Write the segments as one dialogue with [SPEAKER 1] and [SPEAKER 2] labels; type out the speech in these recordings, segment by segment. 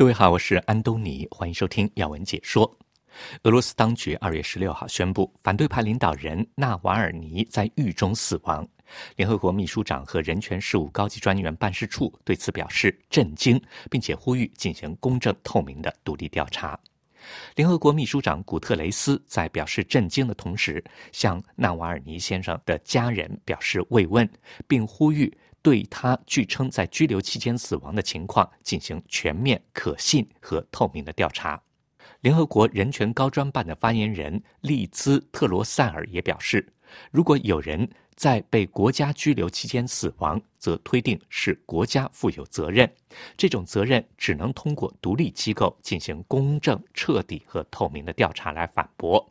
[SPEAKER 1] 各位好，我是安东尼，欢迎收听要闻解说。俄罗斯当局二月十六号宣布，反对派领导人纳瓦尔尼在狱中死亡。联合国秘书长和人权事务高级专员办事处对此表示震惊，并且呼吁进行公正透明的独立调查。联合国秘书长古特雷斯在表示震惊的同时，向纳瓦尔尼先生的家人表示慰问，并呼吁。对他据称在拘留期间死亡的情况进行全面、可信和透明的调查。联合国人权高专办的发言人利兹·特罗塞尔也表示，如果有人在被国家拘留期间死亡，则推定是国家负有责任。这种责任只能通过独立机构进行公正、彻底和透明的调查来反驳。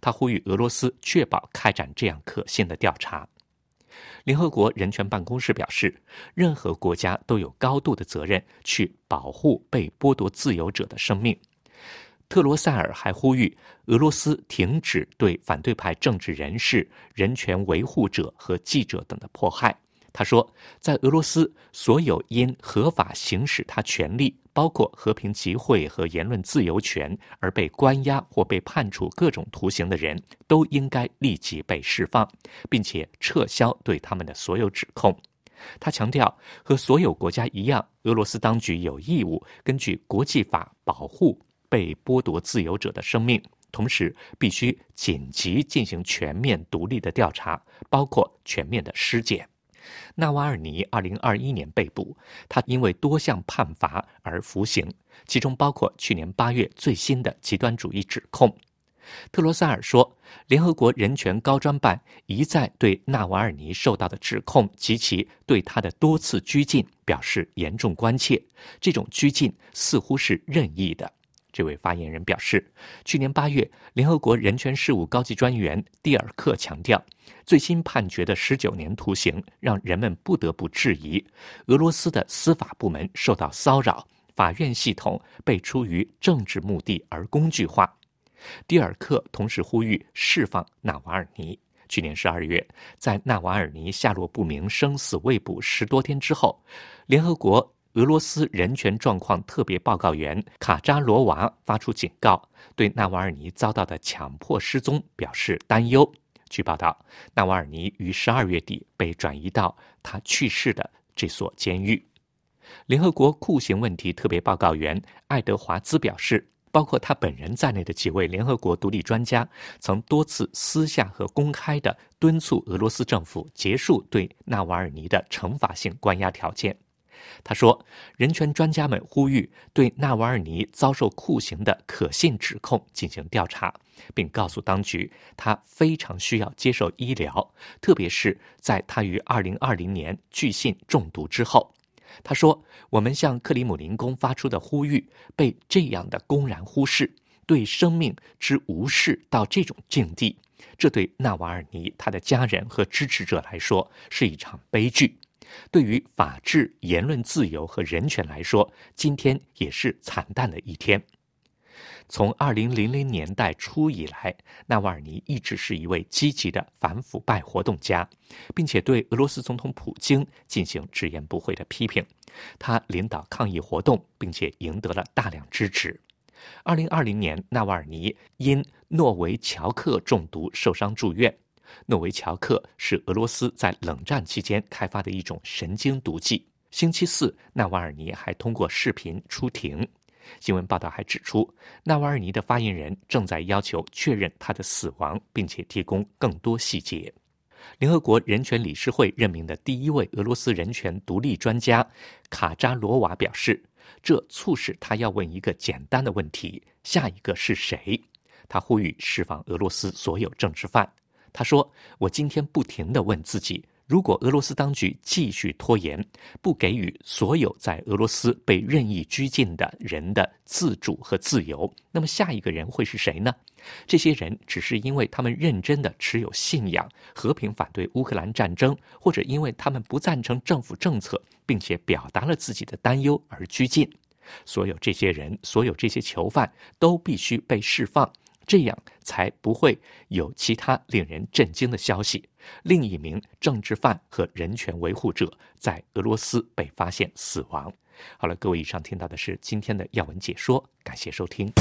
[SPEAKER 1] 他呼吁俄罗斯确保开展这样可信的调查。联合国人权办公室表示，任何国家都有高度的责任去保护被剥夺自由者的生命。特罗塞尔还呼吁俄罗斯停止对反对派政治人士、人权维护者和记者等的迫害。他说，在俄罗斯，所有因合法行使他权利，包括和平集会和言论自由权，而被关押或被判处各种徒刑的人，都应该立即被释放，并且撤销对他们的所有指控。他强调，和所有国家一样，俄罗斯当局有义务根据国际法保护被剥夺自由者的生命，同时必须紧急进行全面独立的调查，包括全面的尸检。纳瓦尔尼二零二一年被捕，他因为多项判罚而服刑，其中包括去年八月最新的极端主义指控。特罗塞尔说：“联合国人权高专办一再对纳瓦尔尼受到的指控及其对他的多次拘禁表示严重关切，这种拘禁似乎是任意的。”这位发言人表示，去年八月，联合国人权事务高级专员蒂尔克强调，最新判决的十九年徒刑让人们不得不质疑俄罗斯的司法部门受到骚扰，法院系统被出于政治目的而工具化。蒂尔克同时呼吁释放纳瓦尔尼。去年十二月，在纳瓦尔尼下落不明、生死未卜十多天之后，联合国。俄罗斯人权状况特别报告员卡扎罗娃发出警告，对纳瓦尔尼遭到的强迫失踪表示担忧。据报道，纳瓦尔尼于十二月底被转移到他去世的这所监狱。联合国酷刑问题特别报告员爱德华兹表示，包括他本人在内的几位联合国独立专家曾多次私下和公开的敦促俄罗斯政府结束对纳瓦尔尼的惩罚性关押条件。他说：“人权专家们呼吁对纳瓦尔尼遭受酷刑的可信指控进行调查，并告诉当局他非常需要接受医疗，特别是在他于2020年拒信中毒之后。”他说：“我们向克里姆林宫发出的呼吁被这样的公然忽视，对生命之无视到这种境地，这对纳瓦尔尼他的家人和支持者来说是一场悲剧。”对于法治、言论自由和人权来说，今天也是惨淡的一天。从二零零零年代初以来，纳瓦尔尼一直是一位积极的反腐败活动家，并且对俄罗斯总统普京进行直言不讳的批评。他领导抗议活动，并且赢得了大量支持。二零二零年，纳瓦尔尼因诺维乔克中毒受伤住院。诺维乔克是俄罗斯在冷战期间开发的一种神经毒剂。星期四，纳瓦尔尼还通过视频出庭。新闻报道还指出，纳瓦尔尼的发言人正在要求确认他的死亡，并且提供更多细节。联合国人权理事会任命的第一位俄罗斯人权独立专家卡扎罗娃表示，这促使他要问一个简单的问题：下一个是谁？他呼吁释放俄罗斯所有政治犯。他说：“我今天不停地问自己，如果俄罗斯当局继续拖延，不给予所有在俄罗斯被任意拘禁的人的自主和自由，那么下一个人会是谁呢？这些人只是因为他们认真的持有信仰，和平反对乌克兰战争，或者因为他们不赞成政府政策，并且表达了自己的担忧而拘禁。所有这些人，所有这些囚犯都必须被释放。”这样才不会有其他令人震惊的消息。另一名政治犯和人权维护者在俄罗斯被发现死亡。好了，各位，以上听到的是今天的要闻解说，感谢收听。